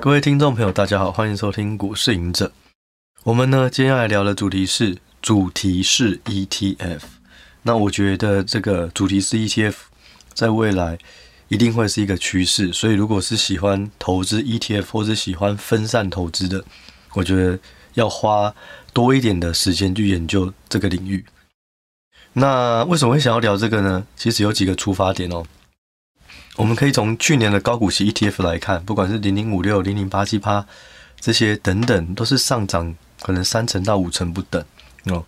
各位听众朋友，大家好，欢迎收听股市赢者。我们呢，接下来聊的主题是主题式 ETF。那我觉得这个主题式 ETF 在未来一定会是一个趋势，所以如果是喜欢投资 ETF 或是喜欢分散投资的，我觉得要花多一点的时间去研究这个领域。那为什么会想要聊这个呢？其实有几个出发点哦。我们可以从去年的高股息 ETF 来看，不管是零零五六、零零八七八这些等等，都是上涨可能三成到五成不等哦。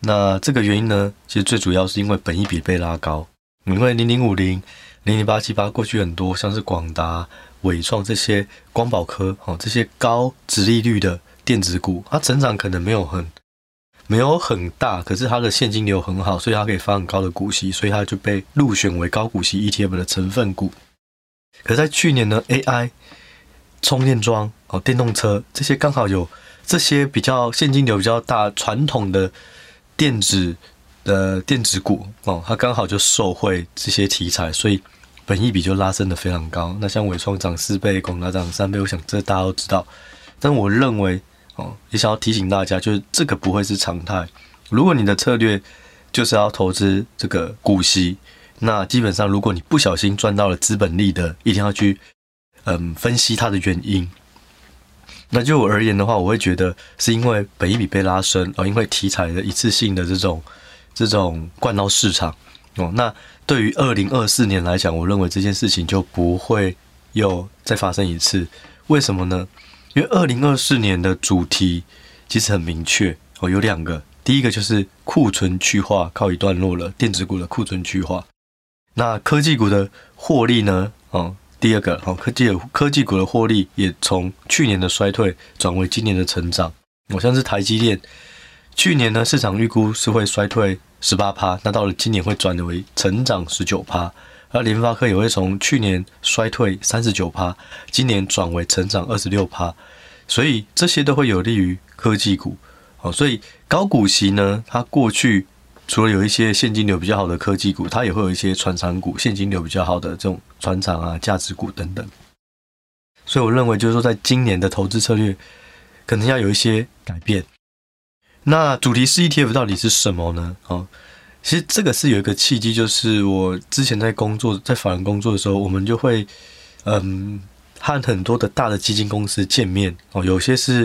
那这个原因呢，其实最主要是因为本益比被拉高。因为零零五零、零零八七八过去很多像是广达、伟创这些光宝科哦，这些高殖利率的电子股，它成长可能没有很没有很大，可是它的现金流很好，所以它可以发很高的股息，所以它就被入选为高股息 ETF 的成分股。可在去年呢，AI、充电桩、哦电动车这些刚好有这些比较现金流比较大传统的电子的电子股哦，它刚好就受惠这些题材，所以本益比就拉升得非常高。那像纬创涨四倍，广达涨三倍，我想这大家都知道。但我认为。也想要提醒大家，就是这个不会是常态。如果你的策略就是要投资这个股息，那基本上如果你不小心赚到了资本利得，一定要去嗯分析它的原因。那就我而言的话，我会觉得是因为本一笔被拉升，哦，因为题材的一次性的这种这种灌到市场哦。那对于二零二四年来讲，我认为这件事情就不会又再发生一次。为什么呢？因为二零二四年的主题其实很明确哦，有两个，第一个就是库存去化靠一段落了，电子股的库存去化。那科技股的获利呢？哦，第二个哦，科技科技股的获利也从去年的衰退转为今年的成长。好像是台积电，去年呢市场预估是会衰退十八趴，那到了今年会转为成长十九趴。而联发科也会从去年衰退三十九趴，今年转为成长二十六趴，所以这些都会有利于科技股。哦，所以高股息呢，它过去除了有一些现金流比较好的科技股，它也会有一些传产股现金流比较好的这种传产啊、价值股等等。所以我认为，就是说，在今年的投资策略可能要有一些改变。那主题式 ETF 到底是什么呢？哦。其实这个是有一个契机，就是我之前在工作，在法人工作的时候，我们就会，嗯，和很多的大的基金公司见面哦，有些是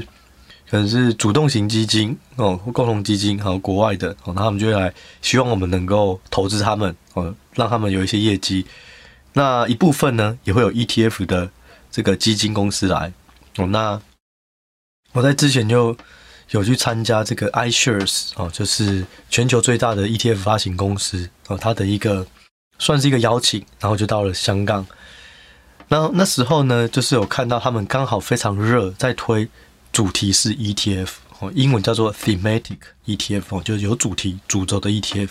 可能是主动型基金哦，共同基金，还有国外的哦，那他们就会来希望我们能够投资他们哦，让他们有一些业绩。那一部分呢，也会有 ETF 的这个基金公司来哦。那我在之前就。有去参加这个 iShares 哦，就是全球最大的 ETF 发行公司哦，它的一个算是一个邀请，然后就到了香港。那那时候呢，就是有看到他们刚好非常热，在推主题式 ETF 哦，英文叫做 Thematic ETF 哦，就是有主题主轴的 ETF。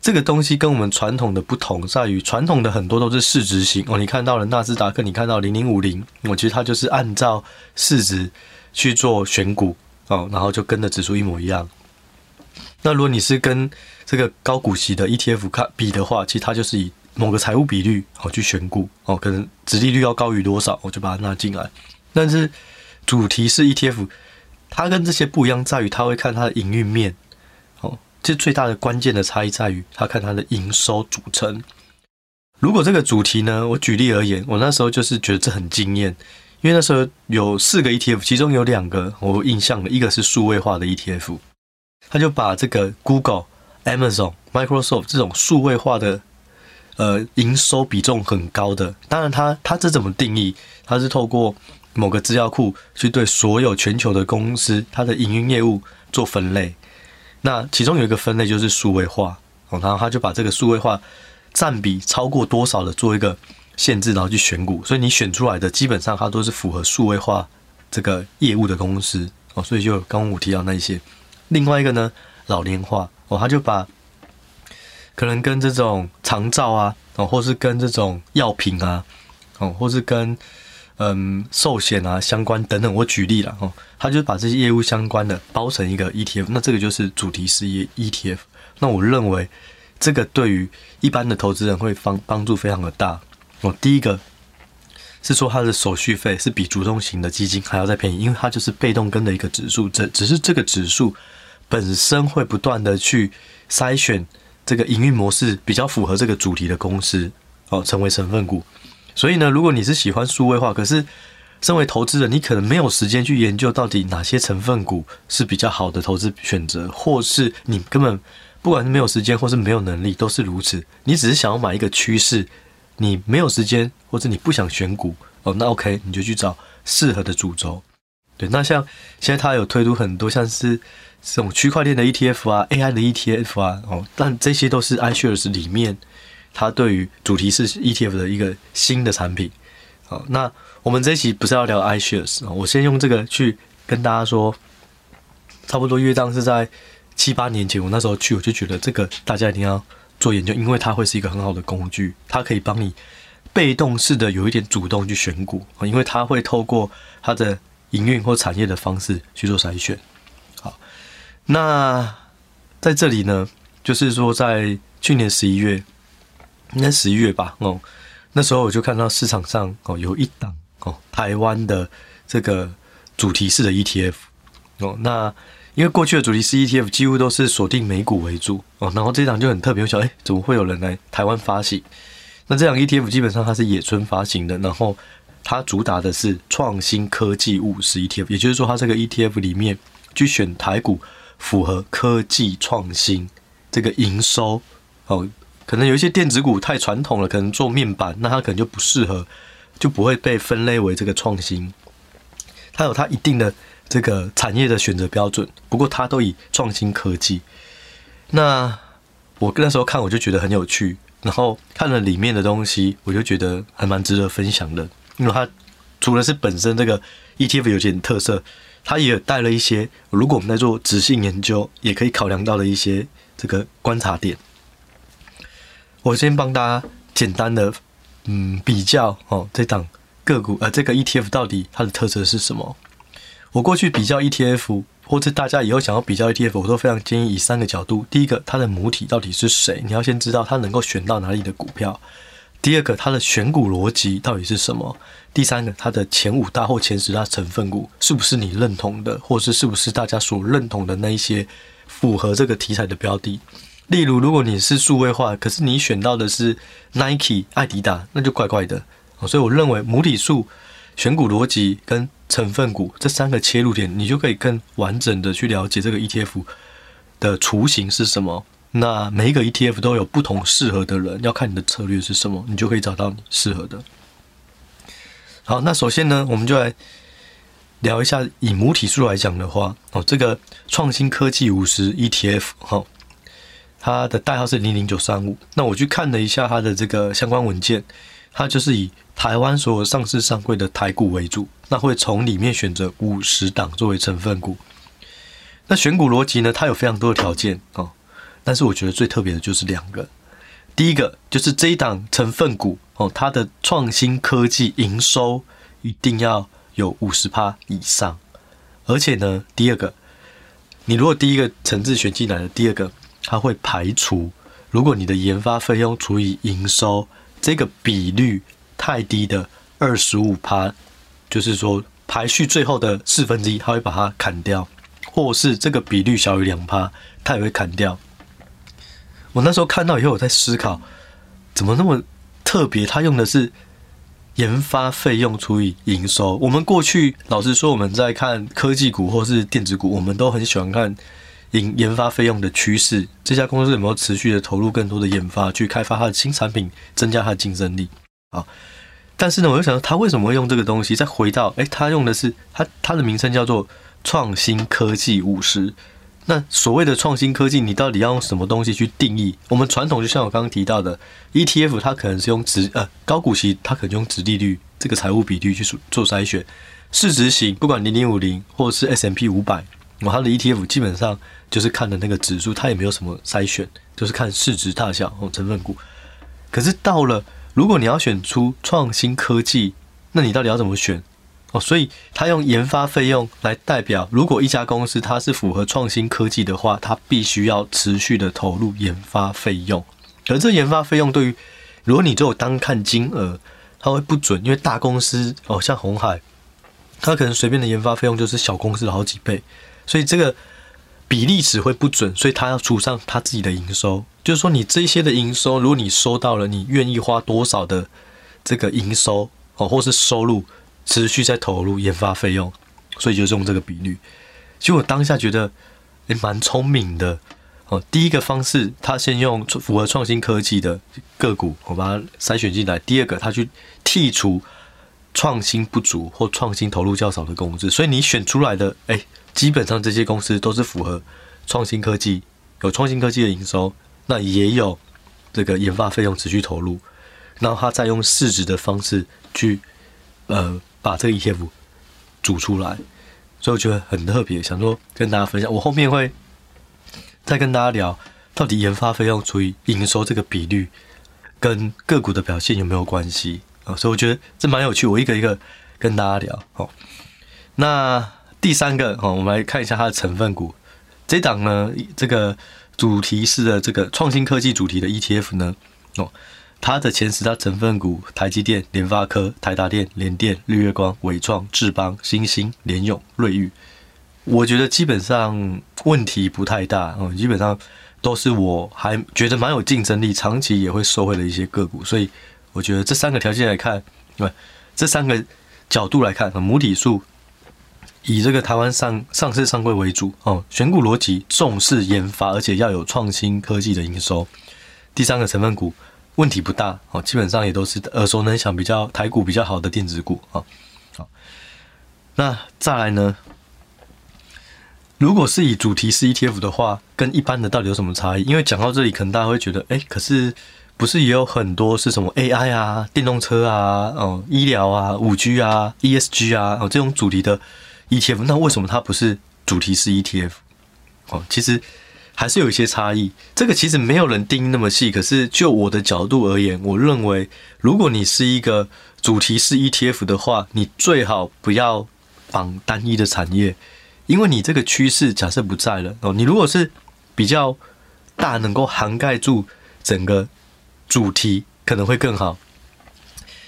这个东西跟我们传统的不同在于，传统的很多都是市值型哦，你看到了纳斯达克，你看到零零五零，我觉得它就是按照市值去做选股。哦，然后就跟着指数一模一样。那如果你是跟这个高股息的 ETF 看比的话，其实它就是以某个财务比率哦去选股哦，可能殖利率要高于多少，我就把它纳进来。但是主题是 ETF，它跟这些不一样，在于它会看它的营运面哦。这最大的关键的差异在于，它看它的营收组成。如果这个主题呢，我举例而言，我那时候就是觉得这很惊艳。因为那时候有四个 ETF，其中有两个我印象的，一个是数位化的 ETF，他就把这个 Google、Amazon、Microsoft 这种数位化的呃营收比重很高的，当然他他这怎么定义？他是透过某个资料库去对所有全球的公司它的营运业务做分类，那其中有一个分类就是数位化，然后他就把这个数位化占比超过多少的做一个。限制，然后去选股，所以你选出来的基本上它都是符合数位化这个业务的公司哦，所以就刚刚我提到那一些。另外一个呢，老年化哦，他就把可能跟这种长照啊哦，或是跟这种药品啊哦，或是跟嗯寿险啊相关等等，我举例了哦，他就把这些业务相关的包成一个 ETF，那这个就是主题事业 ETF。那我认为这个对于一般的投资人会帮帮助非常的大。哦，第一个，是说它的手续费是比主动型的基金还要再便宜，因为它就是被动跟的一个指数，这只是这个指数本身会不断的去筛选这个营运模式比较符合这个主题的公司哦，成为成分股。所以呢，如果你是喜欢数位化，可是身为投资人，你可能没有时间去研究到底哪些成分股是比较好的投资选择，或是你根本不管是没有时间或是没有能力，都是如此。你只是想要买一个趋势。你没有时间，或者你不想选股哦，那 OK，你就去找适合的主轴。对，那像现在它有推出很多像是这种区块链的 ETF 啊，AI 的 ETF 啊，哦，但这些都是 iShares 里面它对于主题式 ETF 的一个新的产品。好，那我们这一期不是要聊 iShares 啊，我先用这个去跟大家说，差不多约当是在七八年前，我那时候去，我就觉得这个大家一定要。做研究，因为它会是一个很好的工具，它可以帮你被动式的有一点主动去选股，因为它会透过它的营运或产业的方式去做筛选。好，那在这里呢，就是说在去年十一月，应该十一月吧，哦，那时候我就看到市场上哦有一档哦台湾的这个主题式的 ETF 哦，那。因为过去的主题是 ETF 几乎都是锁定美股为主哦，然后这档就很特别，我想，哎，怎么会有人来台湾发行？那这档 ETF 基本上它是野村发行的，然后它主打的是创新科技务实 ETF，也就是说，它这个 ETF 里面去选台股符合科技创新这个营收哦，可能有一些电子股太传统了，可能做面板，那它可能就不适合，就不会被分类为这个创新，它有它一定的。这个产业的选择标准，不过它都以创新科技。那我那时候看，我就觉得很有趣，然后看了里面的东西，我就觉得还蛮值得分享的。因为它除了是本身这个 ETF 有点特色，它也带了一些，如果我们在做质性研究，也可以考量到的一些这个观察点。我先帮大家简单的嗯比较哦，这档个股呃这个 ETF 到底它的特色是什么？我过去比较 ETF，或者大家以后想要比较 ETF，我都非常建议以三个角度：第一个，它的母体到底是谁？你要先知道它能够选到哪里的股票；第二个，它的选股逻辑到底是什么；第三个，它的前五大或前十大成分股是不是你认同的，或是是不是大家所认同的那一些符合这个题材的标的？例如，如果你是数位化，可是你选到的是 Nike、爱迪达，那就怪怪的。所以我认为母体数、选股逻辑跟成分股这三个切入点，你就可以更完整的去了解这个 ETF 的雏形是什么。那每一个 ETF 都有不同适合的人，要看你的策略是什么，你就可以找到你适合的。好，那首先呢，我们就来聊一下以母体数来讲的话，哦，这个创新科技五十 ETF 哈，它的代号是零零九三五。那我去看了一下它的这个相关文件。它就是以台湾所有上市上柜的台股为主，那会从里面选择五十档作为成分股。那选股逻辑呢？它有非常多的条件哦，但是我觉得最特别的就是两个。第一个就是这一档成分股哦，它的创新科技营收一定要有五十趴以上，而且呢，第二个，你如果第一个层次选进来的，第二个它会排除如果你的研发费用除以营收。这个比率太低的二十五趴，就是说排序最后的四分之一，他会把它砍掉，或是这个比率小于两趴，他也会砍掉。我那时候看到以后，我在思考，怎么那么特别？他用的是研发费用除以营收。我们过去老实说，我们在看科技股或是电子股，我们都很喜欢看。研研发费用的趋势，这家公司有没有持续的投入更多的研发，去开发它的新产品，增加它的竞争力？啊，但是呢，我就想到他为什么会用这个东西？再回到，诶，他用的是他他的名称叫做创新科技五十。那所谓的创新科技，你到底要用什么东西去定义？我们传统就像我刚刚提到的 ETF，它可能是用值呃高股息，它可能用值利率这个财务比率去做筛选，市值型不管零零五零或者是 S M P 五百。我它的 ETF 基本上就是看的那个指数，它也没有什么筛选，就是看市值大小哦成分股。可是到了如果你要选出创新科技，那你到底要怎么选哦？所以他用研发费用来代表，如果一家公司它是符合创新科技的话，它必须要持续的投入研发费用。而这研发费用对于如果你只有单看金额，它会不准，因为大公司哦，像鸿海，它可能随便的研发费用就是小公司的好几倍，所以这个比例尺会不准，所以他要除上他自己的营收，就是说你这些的营收，如果你收到了，你愿意花多少的这个营收哦，或是收入持续在投入研发费用，所以就是用这个比率。其实我当下觉得也蛮聪明的。哦，第一个方式，他先用符合创新科技的个股，我把它筛选进来。第二个，他去剔除创新不足或创新投入较少的公司。所以你选出来的，哎，基本上这些公司都是符合创新科技，有创新科技的营收，那也有这个研发费用持续投入。然后他再用市值的方式去，呃，把这个 ETF 组出来。所以我觉得很特别，想说跟大家分享。我后面会。再跟大家聊，到底研发费用除以营收这个比率，跟个股的表现有没有关系啊？所以我觉得这蛮有趣，我一个一个跟大家聊。哦，那第三个哦，我们来看一下它的成分股。这档呢，这个主题式的这个创新科技主题的 ETF 呢，哦，它的前十大成分股：台积电、联发科、台达电、联电、绿月光、伟创、智邦、新兴、联咏、瑞昱。我觉得基本上问题不太大，嗯，基本上都是我还觉得蛮有竞争力，长期也会受惠的一些个股，所以我觉得这三个条件来看，对，这三个角度来看，母体数以这个台湾上上市上柜为主，哦，选股逻辑重视研发，而且要有创新科技的营收。第三个成分股问题不大，哦，基本上也都是耳熟能详、比较台股比较好的电子股，啊，好，那再来呢？如果是以主题式 ETF 的话，跟一般的到底有什么差异？因为讲到这里，可能大家会觉得，哎，可是不是也有很多是什么 AI 啊、电动车啊、哦、医疗啊、五 G 啊、ESG 啊哦这种主题的 ETF，那为什么它不是主题式 ETF？哦，其实还是有一些差异。这个其实没有人定义那么细，可是就我的角度而言，我认为，如果你是一个主题式 ETF 的话，你最好不要绑单一的产业。因为你这个趋势假设不在了哦，你如果是比较大，能够涵盖住整个主题，可能会更好。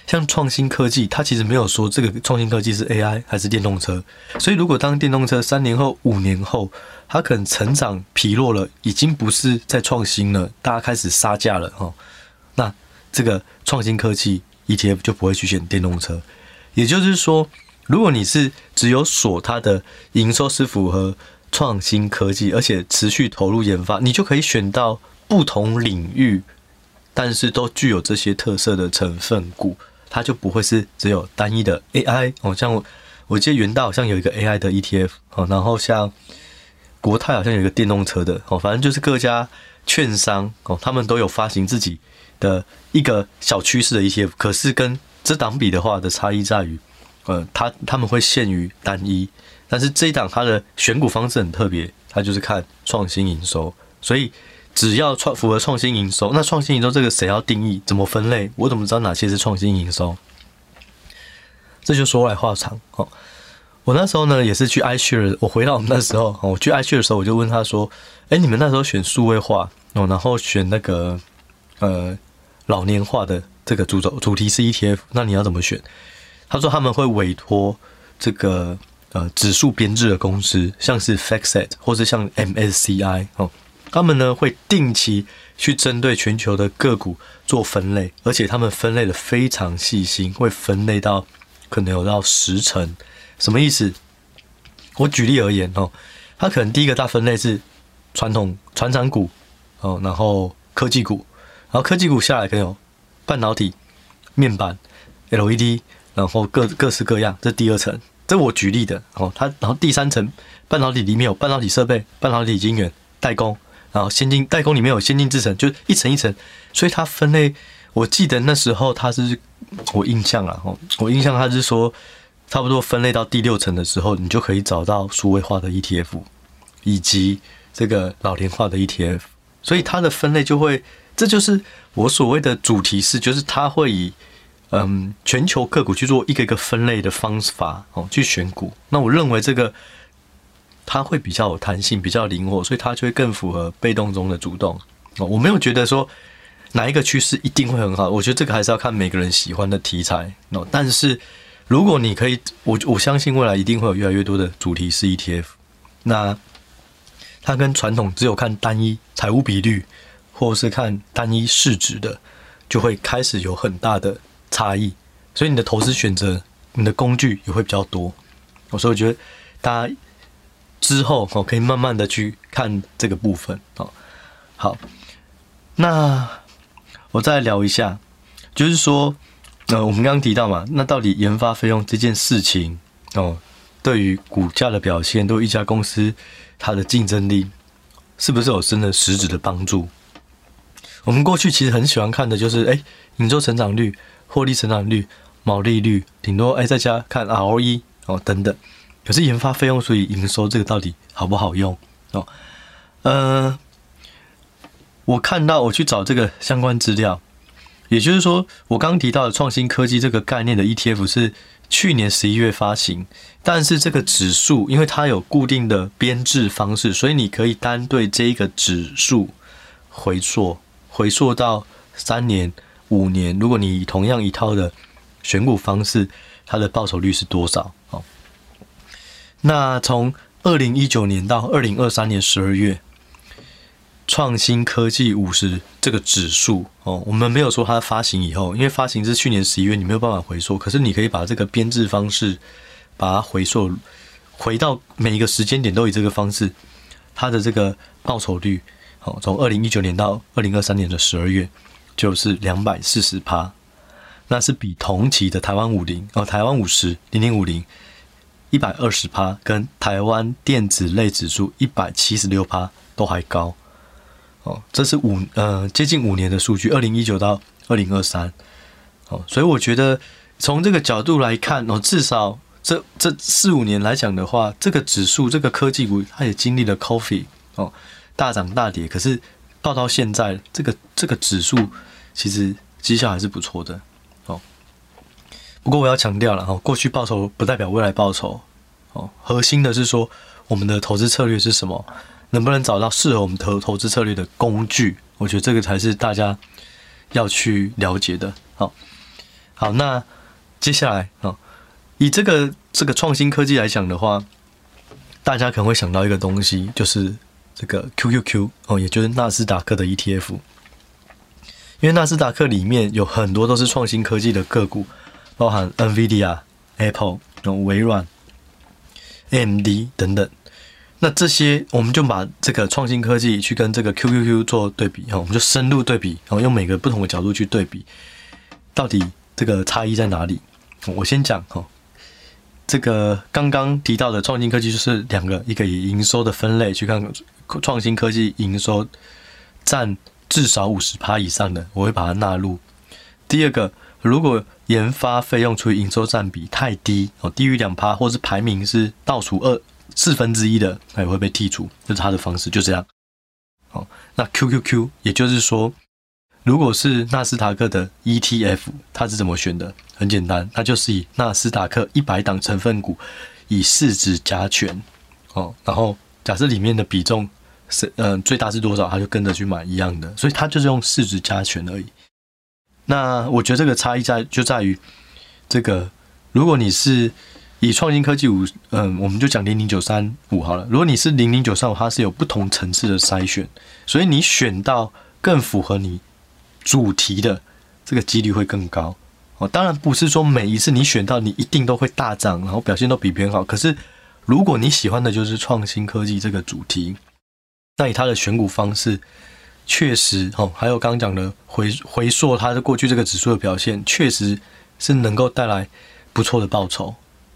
像创新科技，它其实没有说这个创新科技是 AI 还是电动车，所以如果当电动车三年后、五年后，它可能成长疲弱了，已经不是在创新了，大家开始杀价了哦，那这个创新科技 ETF 就不会去选电动车，也就是说。如果你是只有锁它的营收是符合创新科技，而且持续投入研发，你就可以选到不同领域，但是都具有这些特色的成分股，它就不会是只有单一的 AI 哦。像我，我记得元大好像有一个 AI 的 ETF 哦，然后像国泰好像有一个电动车的哦，反正就是各家券商哦，他们都有发行自己的一个小趋势的 ETF，可是跟这档比的话的差异在于。呃，他他们会限于单一，但是这一档它的选股方式很特别，它就是看创新营收，所以只要创符合创新营收，那创新营收这个谁要定义？怎么分类？我怎么知道哪些是创新营收？这就说来话长哦。我那时候呢也是去 i s h a r e 我回到我们那时候，我去 i s h a r e 的时候，我就问他说：“哎，你们那时候选数位化哦，然后选那个呃老年化的这个主轴主题是 ETF，那你要怎么选？”他说他们会委托这个呃指数编制的公司，像是 FactSet 或者像 MSCI 哦，他们呢会定期去针对全球的个股做分类，而且他们分类的非常细心，会分类到可能有到十层。什么意思？我举例而言哦，他可能第一个大分类是传统传产股哦，然后科技股，然后科技股下来可能有半导体、面板、LED。然后各各式各样，这第二层，这我举例的哦。它然后第三层，半导体里面有半导体设备、半导体晶圆代工，然后先进代工里面有先进制程，就一层一层。所以它分类，我记得那时候它是我印象啊，哦，我印象它是说，差不多分类到第六层的时候，你就可以找到数位化的 ETF，以及这个老年化的 ETF。所以它的分类就会，这就是我所谓的主题是，就是它会以。嗯，全球个股去做一个一个分类的方法哦，去选股。那我认为这个它会比较有弹性，比较灵活，所以它就会更符合被动中的主动哦。我没有觉得说哪一个趋势一定会很好？我觉得这个还是要看每个人喜欢的题材。哦，但是如果你可以，我我相信未来一定会有越来越多的主题式 ETF。那它跟传统只有看单一财务比率，或是看单一市值的，就会开始有很大的差异。所以你的投资选择，你的工具也会比较多。所以我觉得大家之后哦，可以慢慢的去看这个部分哦。好，那我再聊一下，就是说，呃，我们刚刚提到嘛，那到底研发费用这件事情哦，对于股价的表现，对一家公司它的竞争力，是不是有真的实质的帮助？我们过去其实很喜欢看的就是，哎，营收成长率、获利成长率、毛利率，顶多哎在家看 ROE 哦等等。可是研发费用所以营收，这个到底好不好用哦？呃。我看到我去找这个相关资料，也就是说，我刚提到的创新科技这个概念的 ETF 是去年十一月发行，但是这个指数因为它有固定的编制方式，所以你可以单对这一个指数回溯，回溯到三年、五年。如果你同样一套的选股方式，它的报酬率是多少？那从二零一九年到二零二三年十二月。创新科技五十这个指数哦，我们没有说它发行以后，因为发行是去年十一月，你没有办法回溯。可是你可以把这个编制方式，把它回溯回到每一个时间点都以这个方式，它的这个报酬率哦，从二零一九年到二零二三年的十二月就是两百四十趴，那是比同期的台湾五零哦，台湾五十零零五零一百二十趴，跟台湾电子类指数一百七十六趴都还高。哦，这是五呃接近五年的数据，二零一九到二零二三，哦，所以我觉得从这个角度来看，哦，至少这这四五年来讲的话，这个指数这个科技股它也经历了 Coffee 哦大涨大跌，可是到到现在，这个这个指数其实绩效还是不错的。不过我要强调了哦，过去报酬不代表未来报酬哦，核心的是说我们的投资策略是什么。能不能找到适合我们投投资策略的工具？我觉得这个才是大家要去了解的。好，好，那接下来啊，以这个这个创新科技来讲的话，大家可能会想到一个东西，就是这个 QQQ 哦，也就是纳斯达克的 ETF。因为纳斯达克里面有很多都是创新科技的个股，包含 NVIDIA、Apple、微软、AMD 等等。那这些，我们就把这个创新科技去跟这个 QQQ 做对比，哈，我们就深入对比，然后用每个不同的角度去对比，到底这个差异在哪里？我先讲哈，这个刚刚提到的创新科技就是两个，一个以营收的分类去看创新科技营收占至少五十趴以上的，我会把它纳入。第二个，如果研发费用除以营收占比太低，哦，低于两趴，或是排名是倒数二。四分之一的，它也会被剔除，这是它的方式，就这样。哦，那 QQQ，也就是说，如果是纳斯达克的 ETF，它是怎么选的？很简单，它就是以纳斯达克一百档成分股，以市值加权，哦，然后假设里面的比重是，嗯，最大是多少，它就跟着去买一样的，所以它就是用市值加权而已。那我觉得这个差异在就在于，这个如果你是。以创新科技五，嗯，我们就讲零零九三五好了。如果你是零零九三五，它是有不同层次的筛选，所以你选到更符合你主题的这个几率会更高。哦，当然不是说每一次你选到你一定都会大涨，然后表现都比别人好。可是如果你喜欢的就是创新科技这个主题，那以它的选股方式，确实哦，还有刚刚讲的回回溯它的过去这个指数的表现，确实是能够带来不错的报酬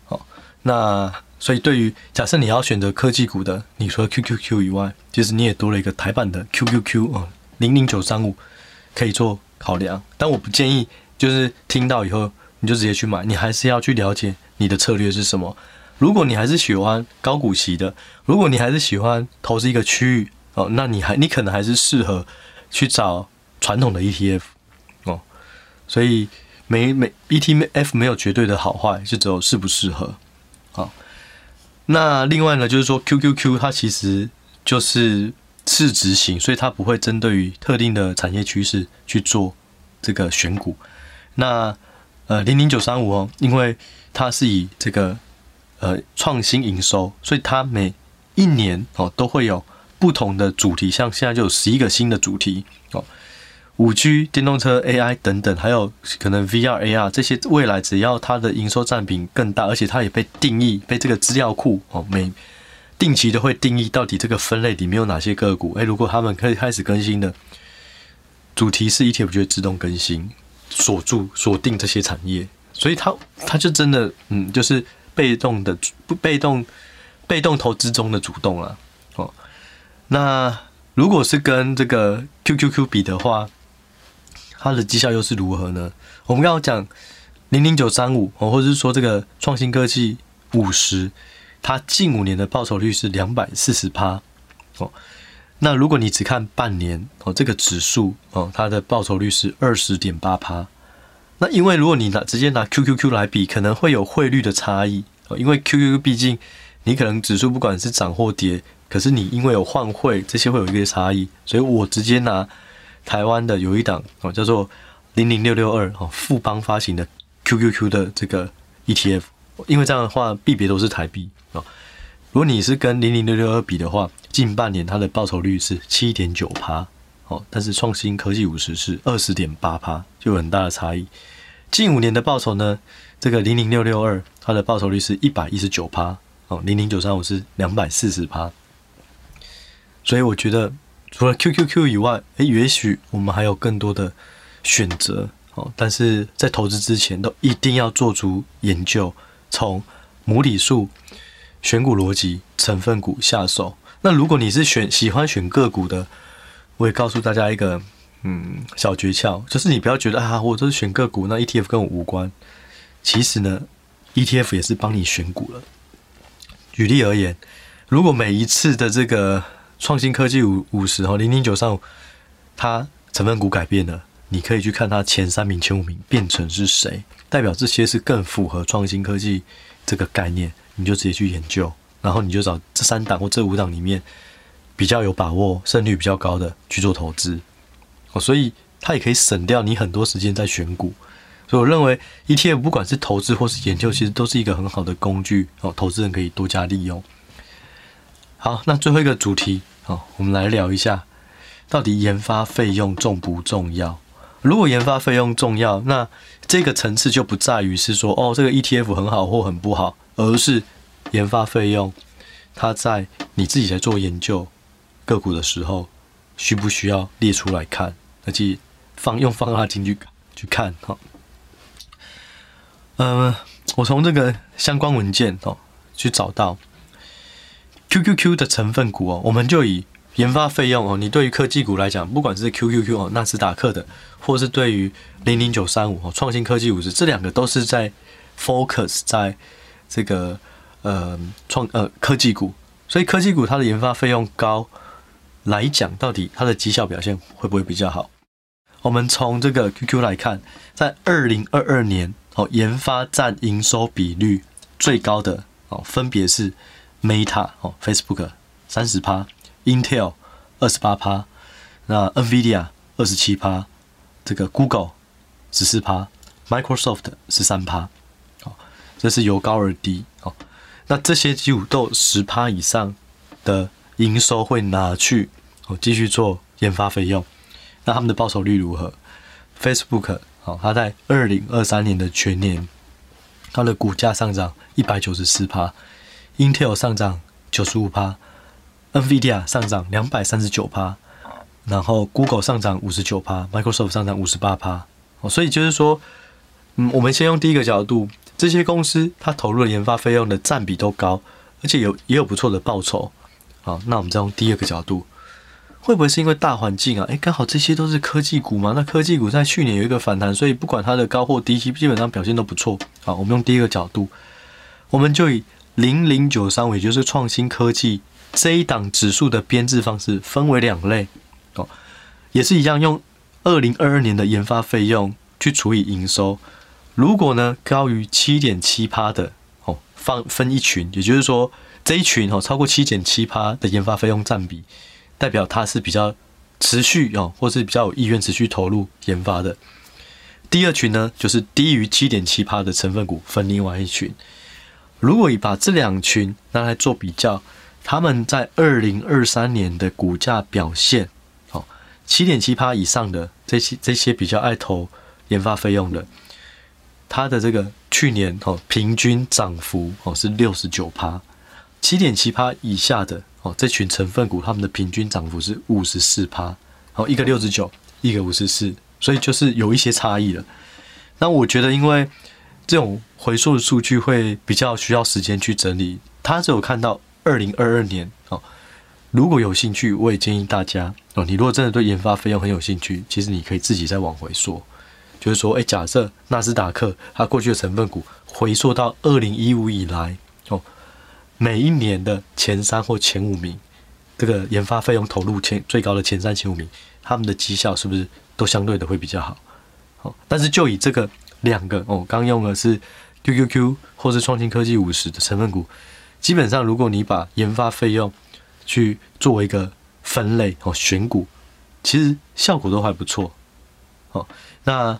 哦。那所以，对于假设你要选择科技股的，你除了 QQQ 以外，其实你也多了一个台版的 QQQ 啊，零零九三五可以做考量。但我不建议，就是听到以后你就直接去买，你还是要去了解你的策略是什么。如果你还是喜欢高股息的，如果你还是喜欢投资一个区域哦，那你还你可能还是适合去找传统的 ETF 哦。所以每每 ETF 没有绝对的好坏，就只有适不适合。好，那另外呢，就是说 QQQ 它其实就是市值型，所以它不会针对于特定的产业趋势去做这个选股。那呃零零九三五哦，因为它是以这个呃创新营收，所以它每一年哦都会有不同的主题，像现在就有十一个新的主题哦，五 G、电动车、AI 等等，还有可能 VR、AR 这些，未来只要它的营收占比更大，而且它也被定义被这个资料库哦每定期的会定义到底这个分类里面有哪些个股，诶，如果他们可以开始更新的主题是 ETF，就会自动更新，锁住锁定这些产业，所以它它就真的嗯，就是被动的不被动被动投资中的主动了。那如果是跟这个 QQQ 比的话，它的绩效又是如何呢？我们刚刚讲零零九三五哦，或者是说这个创新科技五十。它近五年的报酬率是两百四十趴哦，那如果你只看半年哦，这个指数哦，它的报酬率是二十点八趴。那因为如果你拿直接拿 QQQ 来比，可能会有汇率的差异哦，因为 QQQ 毕竟你可能指数不管是涨或跌，可是你因为有换汇，这些会有一个差异，所以我直接拿台湾的有一档哦，叫做零零六六二哦，富邦发行的 QQQ 的这个 ETF。因为这样的话，币别都是台币啊。如果你是跟零零六六二比的话，近半年它的报酬率是七点九趴，哦，但是创新科技五十是二十点八趴，就有很大的差异。近五年的报酬呢，这个零零六六二它的报酬率是一百一十九趴，哦，零零九三五是两百四十趴。所以我觉得，除了 QQQ 以外，诶，也许我们还有更多的选择哦。但是在投资之前，都一定要做出研究。从母理数、选股逻辑、成分股下手。那如果你是选喜欢选个股的，我也告诉大家一个嗯小诀窍，就是你不要觉得啊，我这是选个股，那 ETF 跟我无关。其实呢，ETF 也是帮你选股了。举例而言，如果每一次的这个创新科技五五十哦零零九三五，它成分股改变了，你可以去看它前三名、前五名变成是谁。代表这些是更符合创新科技这个概念，你就直接去研究，然后你就找这三档或这五档里面比较有把握、胜率比较高的去做投资。哦，所以它也可以省掉你很多时间在选股。所以我认为 ETF 不管是投资或是研究，其实都是一个很好的工具哦，投资人可以多加利用。好，那最后一个主题，哦，我们来聊一下，到底研发费用重不重要？如果研发费用重要，那这个层次就不在于是说哦，这个 ETF 很好或很不好，而是研发费用，它在你自己在做研究个股的时候，需不需要列出来看，而且放用放大镜去去看哈。嗯，我从这个相关文件哦去找到 QQQ 的成分股哦，我们就以。研发费用哦，你对于科技股来讲，不管是 QQQ 哦、纳斯达克的，或是对于零零九三五哦、创新科技五十，这两个都是在 focus 在这个呃创呃科技股，所以科技股它的研发费用高来讲，到底它的绩效表现会不会比较好？我们从这个 QQ 来看，在二零二二年哦，研发占营收比率最高的哦，分别是 Meta 哦，Facebook 三十趴。Intel 二十八趴，那 NVIDIA 二十七趴，这个 Google 十四趴，Microsoft 十三趴，好，这是由高而低，哦，那这些几乎都十趴以上的营收会拿去哦继续做研发费用，那他们的报酬率如何？Facebook 好，它在二零二三年的全年，它的股价上涨一百九十四趴，Intel 上涨九十五趴。NVIDIA 上涨两百三十九趴，然后 Google 上涨五十九趴，Microsoft 上涨五十八趴。哦，所以就是说，嗯，我们先用第一个角度，这些公司它投入的研发费用的占比都高，而且有也有不错的报酬。好，那我们再用第二个角度，会不会是因为大环境啊？诶，刚好这些都是科技股嘛。那科技股在去年有一个反弹，所以不管它的高或低，基基本上表现都不错。好，我们用第一个角度，我们就以零零九三五，也就是创新科技。这一档指数的编制方式分为两类，哦，也是一样，用二零二二年的研发费用去除以营收。如果呢高于七点七趴的，哦，放分一群，也就是说这一群哦超过七点七趴的研发费用占比，代表它是比较持续哦，或是比较有意愿持续投入研发的。第二群呢，就是低于七点七趴的成分股分另外一群。如果你把这两群拿来做比较，他们在二零二三年的股价表现，哦，七点七趴以上的这些这些比较爱投研发费用的，它的这个去年哦平均涨幅哦是六十九趴，七点七趴以下的哦这群成分股，他们的平均涨幅是五十四趴，哦一个六十九，一个五十四。所以就是有一些差异了。那我觉得，因为这种回溯的数据会比较需要时间去整理。他只有看到二零二二年哦。如果有兴趣，我也建议大家哦，你如果真的对研发费用很有兴趣，其实你可以自己再往回溯。就是说，哎，假设纳斯达克它过去的成分股回溯到二零一五以来哦，每一年的前三或前五名，这个研发费用投入前最高的前三前五名，他们的绩效是不是？都相对的会比较好，好，但是就以这个两个哦，刚用的是 QQQ 或是创新科技五十的成分股，基本上如果你把研发费用去作为一个分类哦，选股，其实效果都还不错，哦，那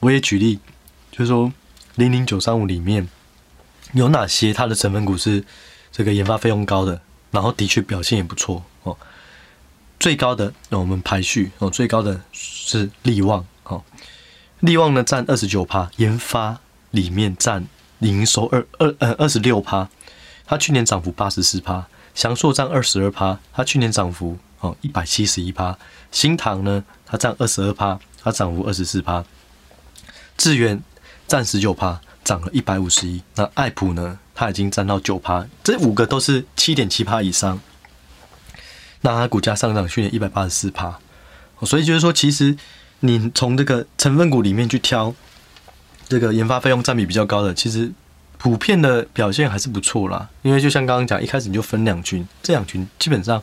我也举例，就是说零零九三五里面有哪些它的成分股是这个研发费用高的，然后的确表现也不错哦。最高的，那我们排序哦，最高的是力旺哦，力旺呢占二十九趴，研发里面占营收二二呃二十六趴，它去年涨幅八十四趴，祥硕占二十二趴，它去年涨幅哦一百七十一趴，新唐呢它占二十二趴，它涨幅二十四趴，智原占十九趴，涨了一百五十一，那爱普呢它已经占到九趴，这五个都是七点七趴以上。那它股价上涨去年一百八十四趴，所以就是说，其实你从这个成分股里面去挑这个研发费用占比比较高的，其实普遍的表现还是不错啦。因为就像刚刚讲，一开始你就分两群，这两群基本上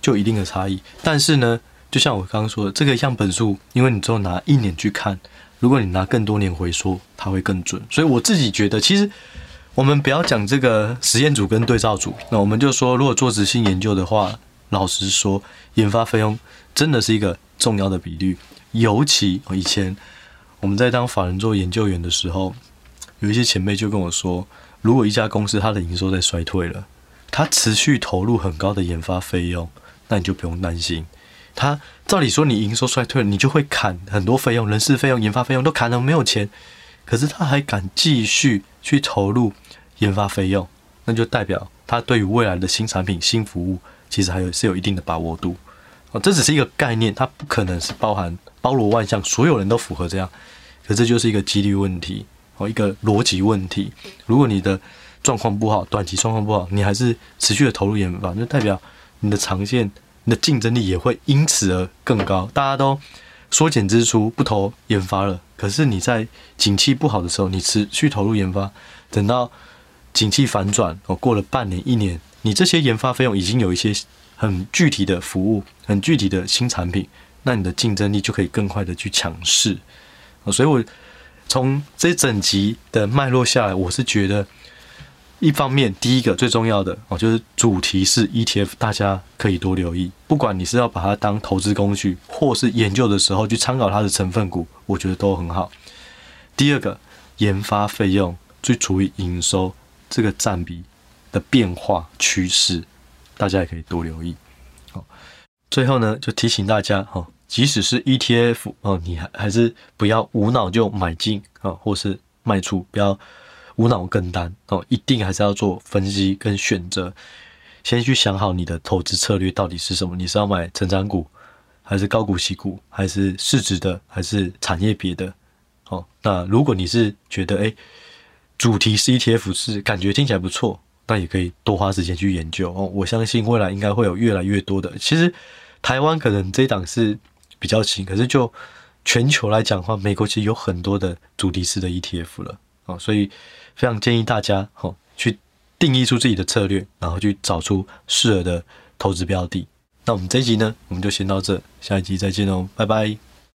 就有一定的差异。但是呢，就像我刚刚说的，这个样本数，因为你只有拿一年去看，如果你拿更多年回溯，它会更准。所以我自己觉得，其实我们不要讲这个实验组跟对照组，那我们就说，如果做执行研究的话。老实说，研发费用真的是一个重要的比率。尤其以前我们在当法人做研究员的时候，有一些前辈就跟我说，如果一家公司它的营收在衰退了，它持续投入很高的研发费用，那你就不用担心。它照理说，你营收衰退了，你就会砍很多费用，人事费用、研发费用都砍了，没有钱。可是他还敢继续去投入研发费用，那就代表他对于未来的新产品、新服务。其实还有是有一定的把握度，哦，这只是一个概念，它不可能是包含包罗万象，所有人都符合这样，可这就是一个几率问题，哦，一个逻辑问题。如果你的状况不好，短期状况不好，你还是持续的投入研发，那代表你的长线、你的竞争力也会因此而更高。大家都缩减支出，不投研发了，可是你在景气不好的时候，你持续投入研发，等到景气反转，哦，过了半年、一年。你这些研发费用已经有一些很具体的服务，很具体的新产品，那你的竞争力就可以更快的去强势。所以我从这整集的脉络下来，我是觉得，一方面第一个最重要的哦，就是主题是 ETF，大家可以多留意。不管你是要把它当投资工具，或是研究的时候去参考它的成分股，我觉得都很好。第二个，研发费用最除以营收这个占比。的变化趋势，大家也可以多留意。最后呢，就提醒大家，哈，即使是 ETF 哦，你还还是不要无脑就买进啊，或是卖出，不要无脑跟单哦，一定还是要做分析跟选择，先去想好你的投资策略到底是什么，你是要买成长股，还是高股息股，还是市值的，还是产业别的？哦，那如果你是觉得，诶，主题是 ETF 是感觉听起来不错。那也可以多花时间去研究哦。我相信未来应该会有越来越多的。其实台湾可能这一档是比较新，可是就全球来讲的话，美国其实有很多的主题式的 ETF 了哦。所以非常建议大家哦，去定义出自己的策略，然后去找出适合的投资标的。那我们这一集呢，我们就先到这，下一集再见哦，拜拜。